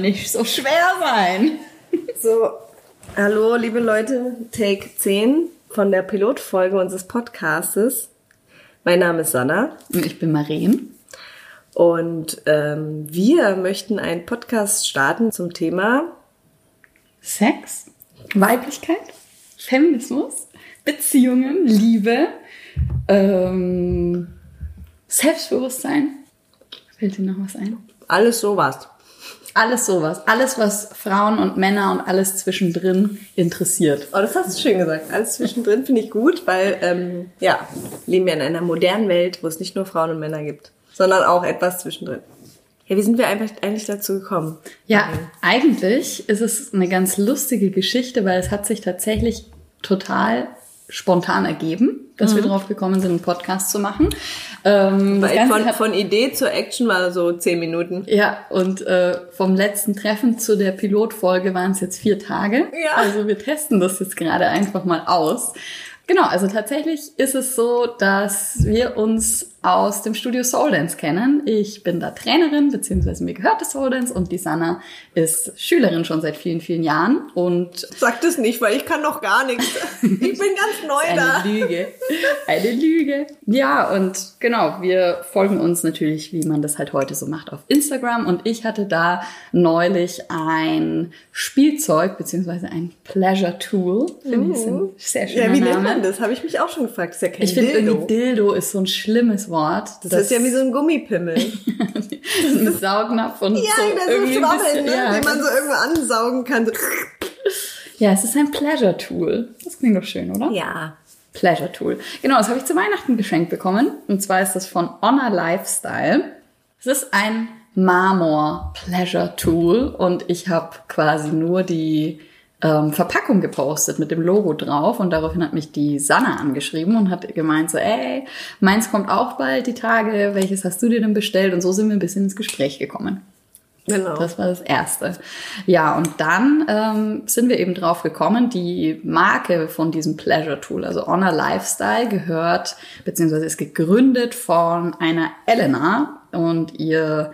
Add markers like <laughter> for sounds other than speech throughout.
nicht so schwer sein. So, hallo liebe Leute, Take 10 von der Pilotfolge unseres Podcastes. Mein Name ist Sanna. Und ich bin Maren. Und ähm, wir möchten einen Podcast starten zum Thema Sex, Weiblichkeit, Feminismus, Beziehungen, Liebe, ähm, Selbstbewusstsein. Fällt dir noch was ein? alles sowas. Alles sowas. Alles, was Frauen und Männer und alles zwischendrin interessiert. Oh, das hast du schön gesagt. Alles zwischendrin finde ich gut, weil ähm, ja, leben wir in einer modernen Welt, wo es nicht nur Frauen und Männer gibt, sondern auch etwas zwischendrin. Ja, wie sind wir einfach eigentlich dazu gekommen? Ja, eigentlich ist es eine ganz lustige Geschichte, weil es hat sich tatsächlich total spontan ergeben, dass wir drauf gekommen sind, einen Podcast zu machen. Ähm, von, von Idee zur Action war so zehn Minuten. Ja, und äh, vom letzten Treffen zu der Pilotfolge waren es jetzt vier Tage. Ja. Also wir testen das jetzt gerade einfach mal aus. Genau, also tatsächlich ist es so, dass wir uns aus dem Studio Soul Dance kennen. Ich bin da Trainerin, beziehungsweise mir gehört das Soul Dance und die Sanna ist Schülerin schon seit vielen, vielen Jahren und Sag das nicht, weil ich kann noch gar nichts. <laughs> Ich bin ganz neu da. Eine Lüge. Eine Lüge. Ja, und genau, wir folgen uns natürlich, wie man das halt heute so macht, auf Instagram. Und ich hatte da neulich ein Spielzeug, beziehungsweise ein Pleasure Tool. Finde ich ein sehr schöner Ja, wie nennt Name. man das? Habe ich mich auch schon gefragt. Das ist ja kein Ich finde irgendwie Dildo ist so ein schlimmes Wort. das, ist ja wie so ein Gummipimmel. <laughs> ein Saugnapf und Ja, so der so irgendwie schwabbelt, bisschen, ne? ja, den man so irgendwo ansaugen kann. So. ja, es ist ein Pleasure Tool. Das klingt doch schön, oder? Ja. Pleasure Tool. Genau, das habe ich zu Weihnachten geschenkt bekommen. Und zwar ist das von Honor Lifestyle. Es ist ein Marmor Pleasure Tool und ich habe quasi nur die ähm, Verpackung gepostet mit dem Logo drauf und daraufhin hat mich die Sanna angeschrieben und hat gemeint so, ey, meins kommt auch bald die Tage, welches hast du dir denn bestellt? Und so sind wir ein bisschen ins Gespräch gekommen. Genau. Das war das Erste. Ja, und dann ähm, sind wir eben drauf gekommen, die Marke von diesem Pleasure Tool, also Honor Lifestyle, gehört, beziehungsweise ist gegründet von einer Elena und ihr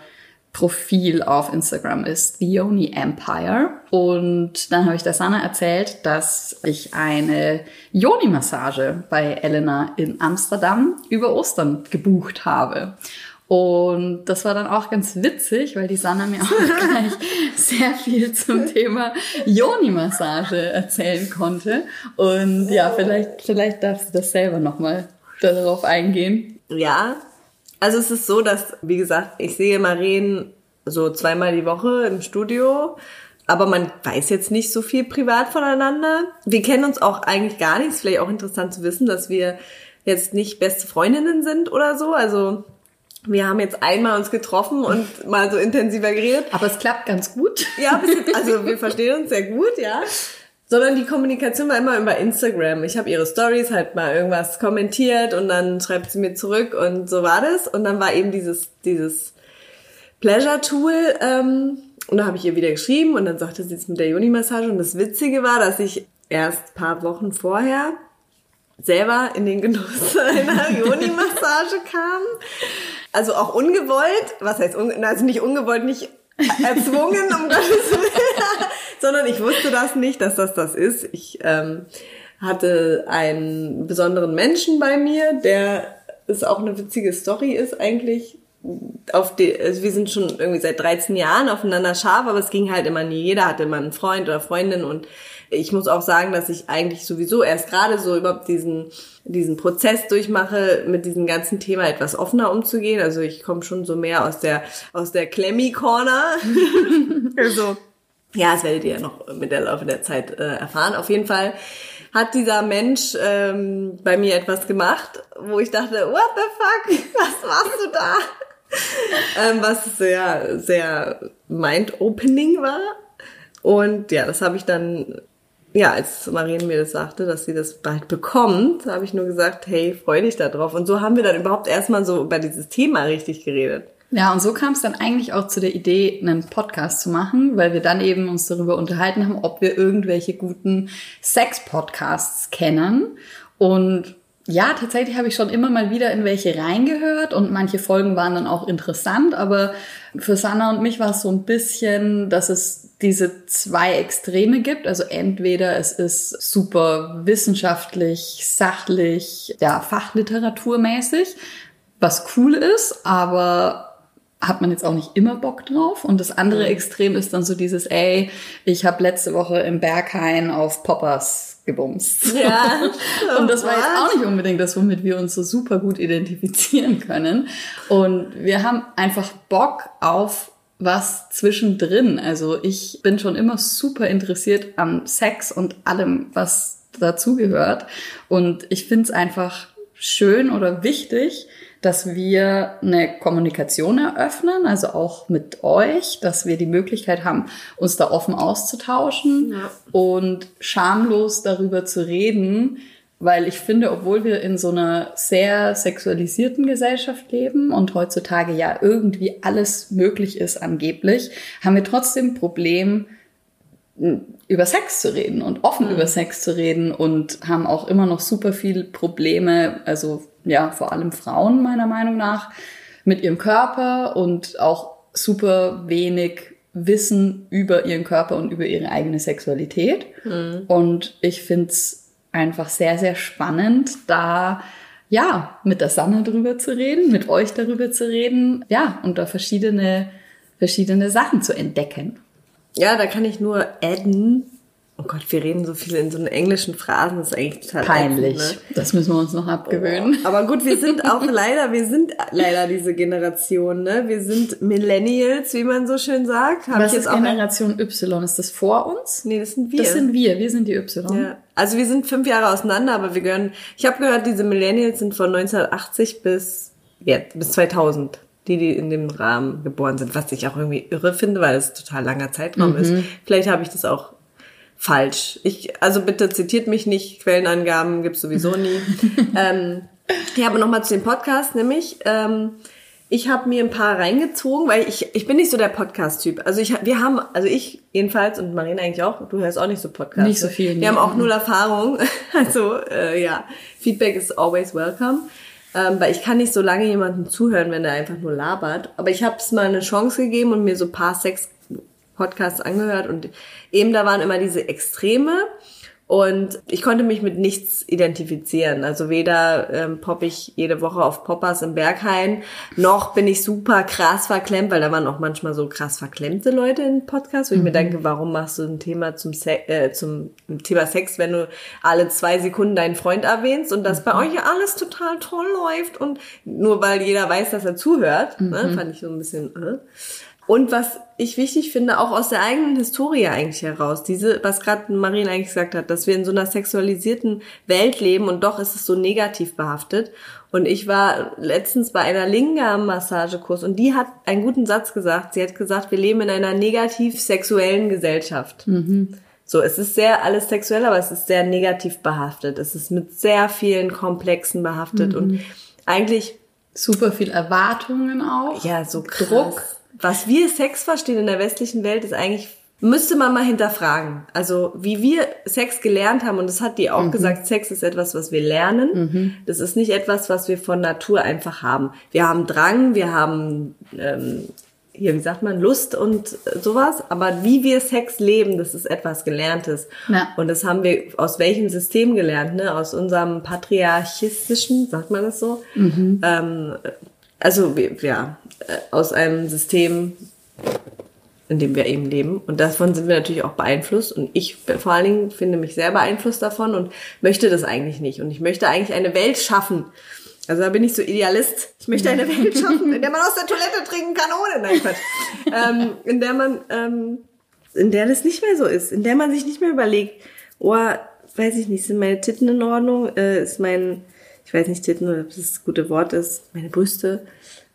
Profil auf Instagram ist The Only Empire. Und dann habe ich der Sanna erzählt, dass ich eine Yoni-Massage bei Elena in Amsterdam über Ostern gebucht habe. Und das war dann auch ganz witzig, weil die Sanna mir <laughs> auch gleich sehr viel zum Thema Yoni-Massage erzählen konnte. Und ja, vielleicht, vielleicht darfst du das selber nochmal darauf eingehen. Ja, also es ist so, dass, wie gesagt, ich sehe Maren so zweimal die Woche im Studio, aber man weiß jetzt nicht so viel privat voneinander. Wir kennen uns auch eigentlich gar nicht. Ist vielleicht auch interessant zu wissen, dass wir jetzt nicht beste Freundinnen sind oder so. Also wir haben jetzt einmal uns getroffen und <laughs> mal so intensiver geredet. Aber es klappt ganz gut. Ja, also <laughs> wir verstehen uns sehr gut, ja. Sondern die Kommunikation war immer über Instagram. Ich habe ihre Stories halt mal irgendwas kommentiert und dann schreibt sie mir zurück und so war das. Und dann war eben dieses, dieses Pleasure-Tool ähm, und da habe ich ihr wieder geschrieben und dann sagte sie jetzt mit der Juni-Massage. Und das Witzige war, dass ich erst paar Wochen vorher selber in den Genuss <laughs> einer Joni-Massage kam. Also auch ungewollt, was heißt, un also nicht ungewollt, nicht erzwungen, um Gottes Willen, sondern ich wusste das nicht, dass das das ist. Ich ähm, hatte einen besonderen Menschen bei mir, der ist auch eine witzige Story ist eigentlich. Auf die, also wir sind schon irgendwie seit 13 Jahren aufeinander scharf, aber es ging halt immer nie. Jeder hatte immer einen Freund oder Freundin und ich muss auch sagen, dass ich eigentlich sowieso erst gerade so überhaupt diesen, diesen Prozess durchmache, mit diesem ganzen Thema etwas offener umzugehen. Also ich komme schon so mehr aus der, aus der Klemmi-Corner. <laughs> also, ja, das werdet ihr ja noch mit der Laufe der Zeit äh, erfahren. Auf jeden Fall hat dieser Mensch ähm, bei mir etwas gemacht, wo ich dachte, what the fuck, <laughs> was machst du da? <laughs> ähm, was sehr, sehr mind-opening war. Und ja, das habe ich dann, ja, als Marien mir das sagte, dass sie das bald bekommt, habe ich nur gesagt, hey, freu dich da drauf. Und so haben wir dann überhaupt erstmal so über dieses Thema richtig geredet. Ja, und so kam es dann eigentlich auch zu der Idee, einen Podcast zu machen, weil wir dann eben uns darüber unterhalten haben, ob wir irgendwelche guten Sex-Podcasts kennen. Und ja, tatsächlich habe ich schon immer mal wieder in welche reingehört und manche Folgen waren dann auch interessant, aber für Sanna und mich war es so ein bisschen, dass es diese zwei Extreme gibt. Also entweder es ist super wissenschaftlich, sachlich, ja, fachliteraturmäßig, was cool ist, aber hat man jetzt auch nicht immer Bock drauf. Und das andere Extrem ist dann so dieses, ey, ich habe letzte Woche im Berghain auf Poppers gebumst. Ja. <laughs> und das war jetzt auch nicht unbedingt das, womit wir uns so super gut identifizieren können. Und wir haben einfach Bock auf was zwischendrin. Also ich bin schon immer super interessiert am Sex und allem, was dazugehört. Und ich finde es einfach schön oder wichtig, dass wir eine Kommunikation eröffnen, also auch mit euch, dass wir die Möglichkeit haben, uns da offen auszutauschen ja. und schamlos darüber zu reden, weil ich finde, obwohl wir in so einer sehr sexualisierten Gesellschaft leben und heutzutage ja irgendwie alles möglich ist angeblich, haben wir trotzdem Problem, über Sex zu reden und offen mhm. über Sex zu reden und haben auch immer noch super viele Probleme, also ja, vor allem Frauen meiner Meinung nach, mit ihrem Körper und auch super wenig Wissen über ihren Körper und über ihre eigene Sexualität. Mhm. Und ich find's einfach sehr, sehr spannend, da ja, mit der Sanne drüber zu reden, mit euch darüber zu reden, ja, und da verschiedene, verschiedene Sachen zu entdecken. Ja, da kann ich nur adden, Oh Gott, wir reden so viel in so englischen Phrasen, das ist eigentlich total peinlich. Ätzend, ne? Das müssen wir uns noch abgewöhnen. Oh, aber gut, wir sind auch leider, wir sind leider diese Generation, ne? Wir sind Millennials, wie man so schön sagt. Hab Was ist Generation Y? Ist das vor uns? Nee, das sind wir. Das sind wir, wir sind die Y. Ja. Also wir sind fünf Jahre auseinander, aber wir gehören, ich habe gehört, diese Millennials sind von 1980 bis, ja, bis 2000 die, die in dem Rahmen geboren sind, was ich auch irgendwie irre finde, weil es total langer Zeitraum mhm. ist. Vielleicht habe ich das auch falsch. Ich, also bitte zitiert mich nicht, Quellenangaben gibt's sowieso nie. <laughs> ähm, ja, aber nochmal zu dem Podcast, nämlich, ähm, ich habe mir ein paar reingezogen, weil ich, ich bin nicht so der Podcast-Typ. Also ich, wir haben, also ich jedenfalls und Marina eigentlich auch, du hörst auch nicht so Podcasts. Nicht so viel. Wir nee. haben auch null Erfahrung. <laughs> Also äh, ja, Feedback is always welcome. Ähm, weil ich kann nicht so lange jemandem zuhören, wenn er einfach nur labert. Aber ich habe es mal eine Chance gegeben und mir so paar Sex Podcasts angehört und eben da waren immer diese Extreme und ich konnte mich mit nichts identifizieren. Also weder ähm, popp ich jede Woche auf Poppers im Berghain, noch bin ich super krass verklemmt, weil da waren auch manchmal so krass verklemmte Leute in Podcasts, wo mhm. ich mir mhm. denke, warum machst du ein Thema zum, Se äh, zum Thema Sex, wenn du alle zwei Sekunden deinen Freund erwähnst und das mhm. bei euch ja alles total toll läuft und nur weil jeder weiß, dass er zuhört, ne, mhm. ne, fand ich so ein bisschen. Äh. Und was ich wichtig finde, auch aus der eigenen Historie eigentlich heraus, diese, was gerade Marien eigentlich gesagt hat, dass wir in so einer sexualisierten Welt leben und doch ist es so negativ behaftet. Und ich war letztens bei einer Lingam-Massagekurs und die hat einen guten Satz gesagt. Sie hat gesagt, wir leben in einer negativ sexuellen Gesellschaft. Mhm. So, es ist sehr alles sexuell, aber es ist sehr negativ behaftet. Es ist mit sehr vielen Komplexen behaftet mhm. und eigentlich super viel Erwartungen auch. Ja, so krass. Druck was wir Sex verstehen in der westlichen Welt ist eigentlich müsste man mal hinterfragen. Also wie wir Sex gelernt haben, und das hat die auch mhm. gesagt, Sex ist etwas, was wir lernen. Mhm. Das ist nicht etwas, was wir von Natur einfach haben. Wir haben Drang, wir haben ähm, hier, wie sagt man, Lust und sowas. Aber wie wir Sex leben, das ist etwas Gelerntes. Ja. Und das haben wir aus welchem System gelernt? Ne? Aus unserem patriarchistischen, sagt man das so? Mhm. Ähm, also ja, äh, aus einem System, in dem wir eben leben. Und davon sind wir natürlich auch beeinflusst. Und ich vor allen Dingen finde mich sehr beeinflusst davon und möchte das eigentlich nicht. Und ich möchte eigentlich eine Welt schaffen. Also da bin ich so Idealist. Ich möchte eine Welt <laughs> schaffen, in der man aus der Toilette trinken kann ohne. Nein, Quatsch. ähm, in der man, ähm, in der das nicht mehr so ist. In der man sich nicht mehr überlegt, oh, weiß ich nicht, sind meine Titten in Ordnung? Äh, ist mein, ich weiß nicht, Titten, ob das das gute Wort ist, meine Brüste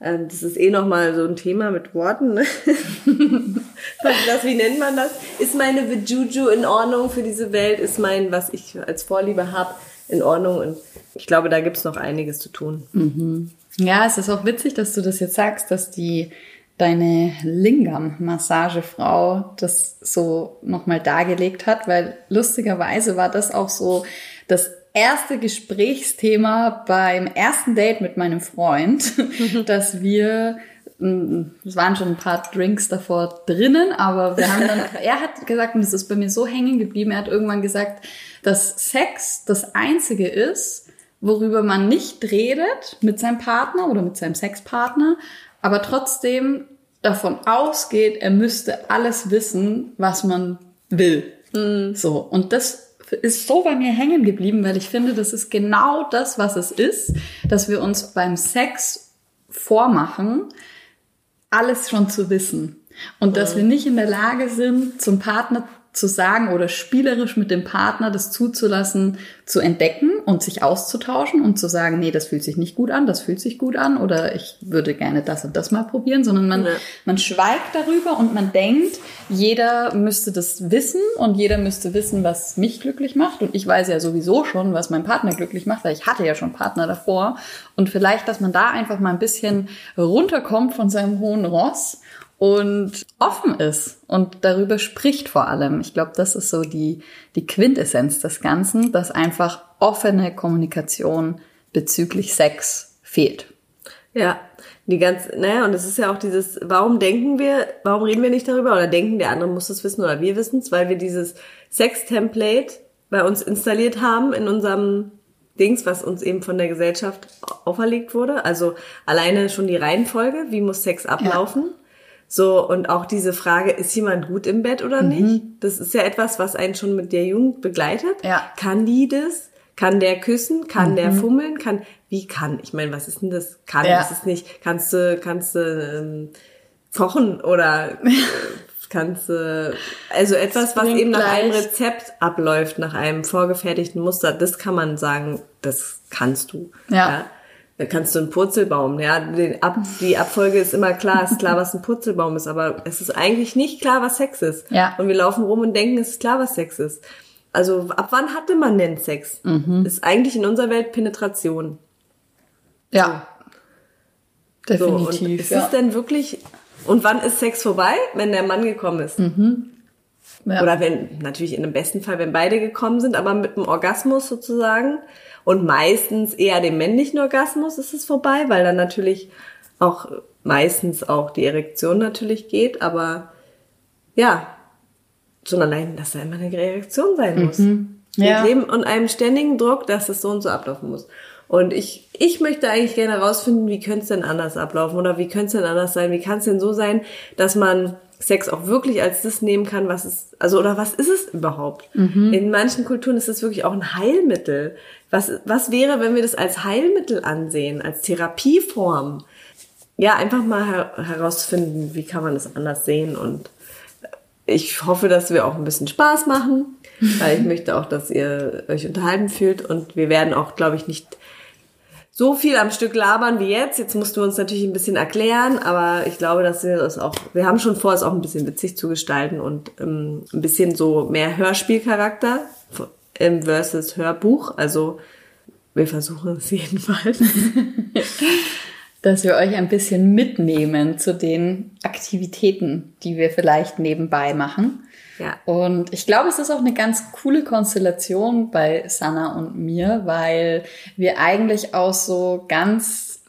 ähm, das ist eh nochmal so ein Thema mit Worten. Ne? <laughs> das, wie nennt man das? Ist meine Vijuju in Ordnung für diese Welt? Ist mein, was ich als Vorliebe habe, in Ordnung? Und ich glaube, da gibt's noch einiges zu tun. Mhm. Ja, es ist auch witzig, dass du das jetzt sagst, dass die deine Lingam-Massagefrau das so nochmal dargelegt hat, weil lustigerweise war das auch so das erste Gesprächsthema beim ersten Date mit meinem Freund, <laughs> dass wir es waren schon ein paar Drinks davor drinnen, aber wir haben dann, <laughs> er hat gesagt, und das ist bei mir so hängen geblieben, er hat irgendwann gesagt, dass Sex das einzige ist, worüber man nicht redet mit seinem Partner oder mit seinem Sexpartner, aber trotzdem davon ausgeht, er müsste alles wissen, was man will. Mhm. So. Und das ist so bei mir hängen geblieben, weil ich finde, das ist genau das, was es ist, dass wir uns beim Sex vormachen, alles schon zu wissen. Und dass wir nicht in der Lage sind, zum Partner zu sagen oder spielerisch mit dem Partner das zuzulassen, zu entdecken und sich auszutauschen und zu sagen, nee, das fühlt sich nicht gut an, das fühlt sich gut an oder ich würde gerne das und das mal probieren, sondern man, ja. man schweigt darüber und man denkt, jeder müsste das wissen und jeder müsste wissen, was mich glücklich macht und ich weiß ja sowieso schon, was mein Partner glücklich macht, weil ich hatte ja schon Partner davor und vielleicht, dass man da einfach mal ein bisschen runterkommt von seinem hohen Ross und offen ist und darüber spricht vor allem. Ich glaube, das ist so die, die Quintessenz des Ganzen, dass einfach offene Kommunikation bezüglich Sex fehlt. Ja, die ganz, naja, und es ist ja auch dieses, warum denken wir, warum reden wir nicht darüber oder denken, der andere muss es wissen oder wir wissen es, weil wir dieses Sex-Template bei uns installiert haben in unserem Dings, was uns eben von der Gesellschaft auferlegt wurde. Also alleine schon die Reihenfolge, wie muss Sex ablaufen? Ja. So, und auch diese Frage, ist jemand gut im Bett oder nicht? Mhm. Das ist ja etwas, was einen schon mit der Jugend begleitet. Ja. Kann die das? Kann der küssen? Kann mhm. der fummeln? Kann, wie kann? Ich meine, was ist denn das? Kann, ja. das ist nicht, kannst du, kannst du, ähm, kochen oder äh, <laughs> kannst du, also etwas, was eben nach einem Rezept abläuft, nach einem vorgefertigten Muster, das kann man sagen, das kannst du. ja? ja? Da kannst du einen Purzelbaum, ja, die, Ab, die Abfolge ist immer klar, ist klar, was ein <laughs> Purzelbaum ist, aber es ist eigentlich nicht klar, was Sex ist. Ja. Und wir laufen rum und denken, es ist klar, was Sex ist. Also ab wann hatte man denn Sex? Mhm. Ist eigentlich in unserer Welt Penetration. Ja. So. Definitiv. So, und ist ja. es denn wirklich, und wann ist Sex vorbei? Wenn der Mann gekommen ist. Mhm. Ja. Oder wenn, natürlich in dem besten Fall, wenn beide gekommen sind, aber mit einem Orgasmus sozusagen. Und meistens eher dem männlichen Orgasmus ist es vorbei, weil dann natürlich auch meistens auch die Erektion natürlich geht, aber ja, schon allein, dass da immer eine Erektion sein muss. Mhm. Ja. Wir leben unter einem ständigen Druck, dass es so und so ablaufen muss. Und ich, ich möchte eigentlich gerne herausfinden, wie könnte es denn anders ablaufen oder wie könnte es denn anders sein? Wie kann es denn so sein, dass man Sex auch wirklich als das nehmen kann, was es, also oder was ist es überhaupt? Mhm. In manchen Kulturen ist es wirklich auch ein Heilmittel. Was, was wäre, wenn wir das als Heilmittel ansehen, als Therapieform? Ja, einfach mal her herausfinden, wie kann man das anders sehen und ich hoffe, dass wir auch ein bisschen Spaß machen, weil ich <laughs> möchte auch, dass ihr euch unterhalten fühlt und wir werden auch, glaube ich, nicht so viel am Stück labern wie jetzt. Jetzt mussten wir uns natürlich ein bisschen erklären, aber ich glaube, dass wir das auch, wir haben schon vor, es auch ein bisschen witzig zu gestalten und ähm, ein bisschen so mehr Hörspielcharakter im versus Hörbuch. Also wir versuchen es <laughs> jedenfalls. <laughs> dass wir euch ein bisschen mitnehmen zu den Aktivitäten, die wir vielleicht nebenbei machen. Ja. Und ich glaube, es ist auch eine ganz coole Konstellation bei Sana und mir, weil wir eigentlich aus so ganz,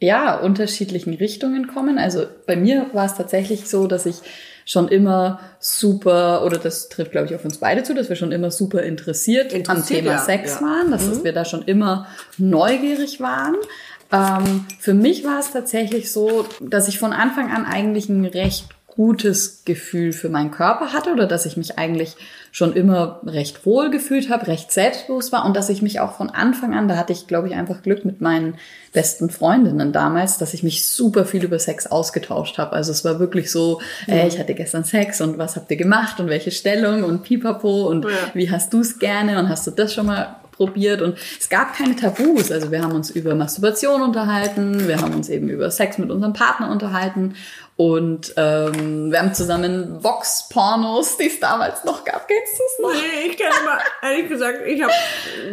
ja, unterschiedlichen Richtungen kommen. Also bei mir war es tatsächlich so, dass ich schon immer super, oder das trifft, glaube ich, auf uns beide zu, dass wir schon immer super interessiert, interessiert am Thema ja, Sex ja. waren, dass mhm. wir da schon immer neugierig waren. Ähm, für mich war es tatsächlich so, dass ich von Anfang an eigentlich ein recht gutes Gefühl für meinen Körper hatte oder dass ich mich eigentlich schon immer recht wohl gefühlt habe, recht selbstbewusst war und dass ich mich auch von Anfang an, da hatte ich glaube ich einfach Glück mit meinen besten Freundinnen damals, dass ich mich super viel über Sex ausgetauscht habe. Also es war wirklich so, ja. ey, ich hatte gestern Sex und was habt ihr gemacht und welche Stellung und pipapo und ja. wie hast du es gerne und hast du das schon mal probiert und es gab keine Tabus. Also wir haben uns über Masturbation unterhalten, wir haben uns eben über Sex mit unserem Partner unterhalten Und ähm, wir haben zusammen Vox-Pornos, die es damals noch gab. Kennst du es noch? Nee, ich kenne mal, ehrlich gesagt, ich habe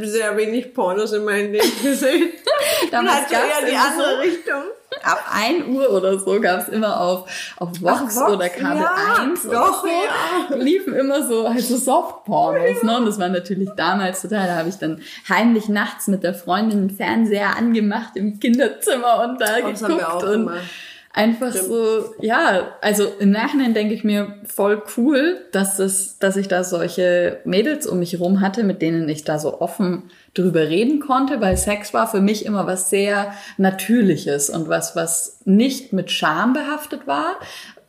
sehr wenig Pornos in meinem Leben gesehen. <laughs> damals gab ja die andere so, Richtung. Ab 1 Uhr oder so gab es immer auf, auf Vox, Vox oder Kabel ja, 1 doch, so, ja. liefen immer so halt so Soft-Pornos. Ja. Ne? Und das war natürlich damals total, da habe ich dann heimlich nachts mit der Freundin den Fernseher angemacht im Kinderzimmer und da oh, geguckt und immer einfach Stimmt. so, ja, also im Nachhinein denke ich mir voll cool, dass es, dass ich da solche Mädels um mich herum hatte, mit denen ich da so offen drüber reden konnte, weil Sex war für mich immer was sehr Natürliches und was, was nicht mit Scham behaftet war,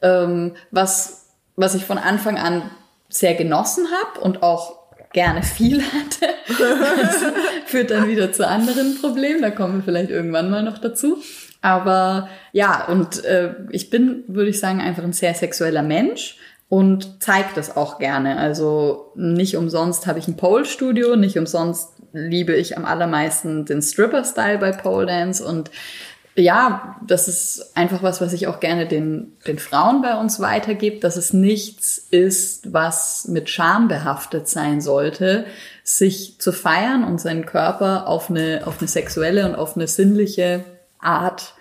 ähm, was, was ich von Anfang an sehr genossen habe und auch gerne viel hatte. <laughs> Das führt dann wieder zu anderen Problemen, da kommen wir vielleicht irgendwann mal noch dazu. Aber ja, und äh, ich bin, würde ich sagen, einfach ein sehr sexueller Mensch und zeige das auch gerne. Also nicht umsonst habe ich ein Pole-Studio, nicht umsonst liebe ich am allermeisten den Stripper-Style bei Pole Dance und ja, das ist einfach was, was ich auch gerne den, den Frauen bei uns weitergebe, dass es nichts ist, was mit Scham behaftet sein sollte, sich zu feiern und seinen Körper auf eine, auf eine sexuelle und auf eine sinnliche Art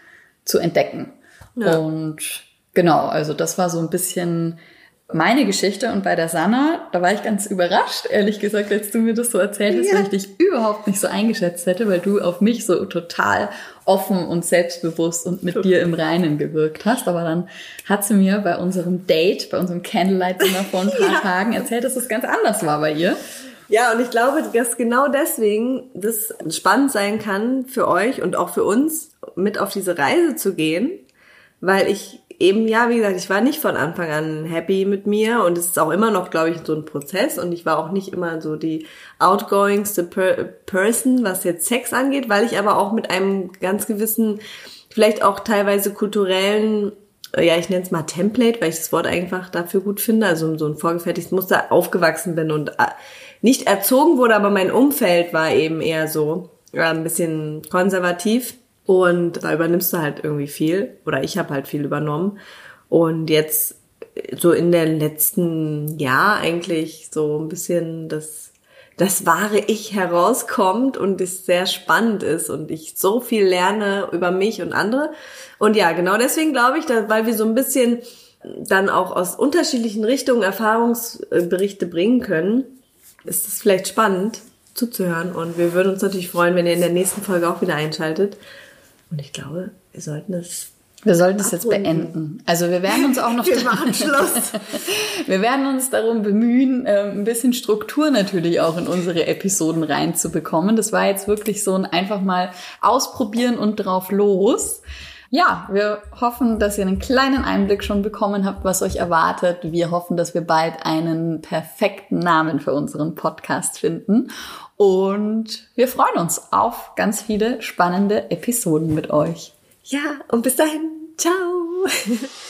zu entdecken. Ja. Und genau, also das war so ein bisschen meine Geschichte und bei der Sanna, da war ich ganz überrascht, ehrlich gesagt, als du mir das so erzählt hast, ja. weil ich dich überhaupt nicht so eingeschätzt hätte, weil du auf mich so total offen und selbstbewusst und mit dir im Reinen gewirkt hast. Aber dann hat sie mir bei unserem Date, bei unserem Candlelight-Dinner vor ein <laughs> paar ja. Tagen erzählt, dass es ganz anders war bei ihr. Ja, und ich glaube, dass genau deswegen das spannend sein kann für euch und auch für uns, mit auf diese Reise zu gehen, weil ich eben, ja, wie gesagt, ich war nicht von Anfang an happy mit mir und es ist auch immer noch, glaube ich, so ein Prozess und ich war auch nicht immer so die outgoingste per Person, was jetzt Sex angeht, weil ich aber auch mit einem ganz gewissen, vielleicht auch teilweise kulturellen ja, ich nenne es mal Template, weil ich das Wort einfach dafür gut finde, also so ein vorgefertigtes Muster aufgewachsen bin und äh, nicht erzogen wurde, aber mein Umfeld war eben eher so ja, ein bisschen konservativ und da übernimmst du halt irgendwie viel oder ich habe halt viel übernommen und jetzt so in der letzten Jahr eigentlich so ein bisschen das das wahre Ich herauskommt und es sehr spannend ist und ich so viel lerne über mich und andere. Und ja, genau deswegen glaube ich, dass, weil wir so ein bisschen dann auch aus unterschiedlichen Richtungen Erfahrungsberichte bringen können, ist es vielleicht spannend zuzuhören. Und wir würden uns natürlich freuen, wenn ihr in der nächsten Folge auch wieder einschaltet. Und ich glaube, wir sollten es wir sollten es jetzt beenden. Also wir werden uns auch noch. <laughs> wir machen Schluss. <laughs> wir werden uns darum bemühen, ähm, ein bisschen Struktur natürlich auch in unsere Episoden reinzubekommen. Das war jetzt wirklich so ein einfach mal ausprobieren und drauf los. Ja, wir hoffen, dass ihr einen kleinen Einblick schon bekommen habt, was euch erwartet. Wir hoffen, dass wir bald einen perfekten Namen für unseren Podcast finden. Und wir freuen uns auf ganz viele spannende Episoden mit euch. Ja, und bis dahin. Ciao. <laughs>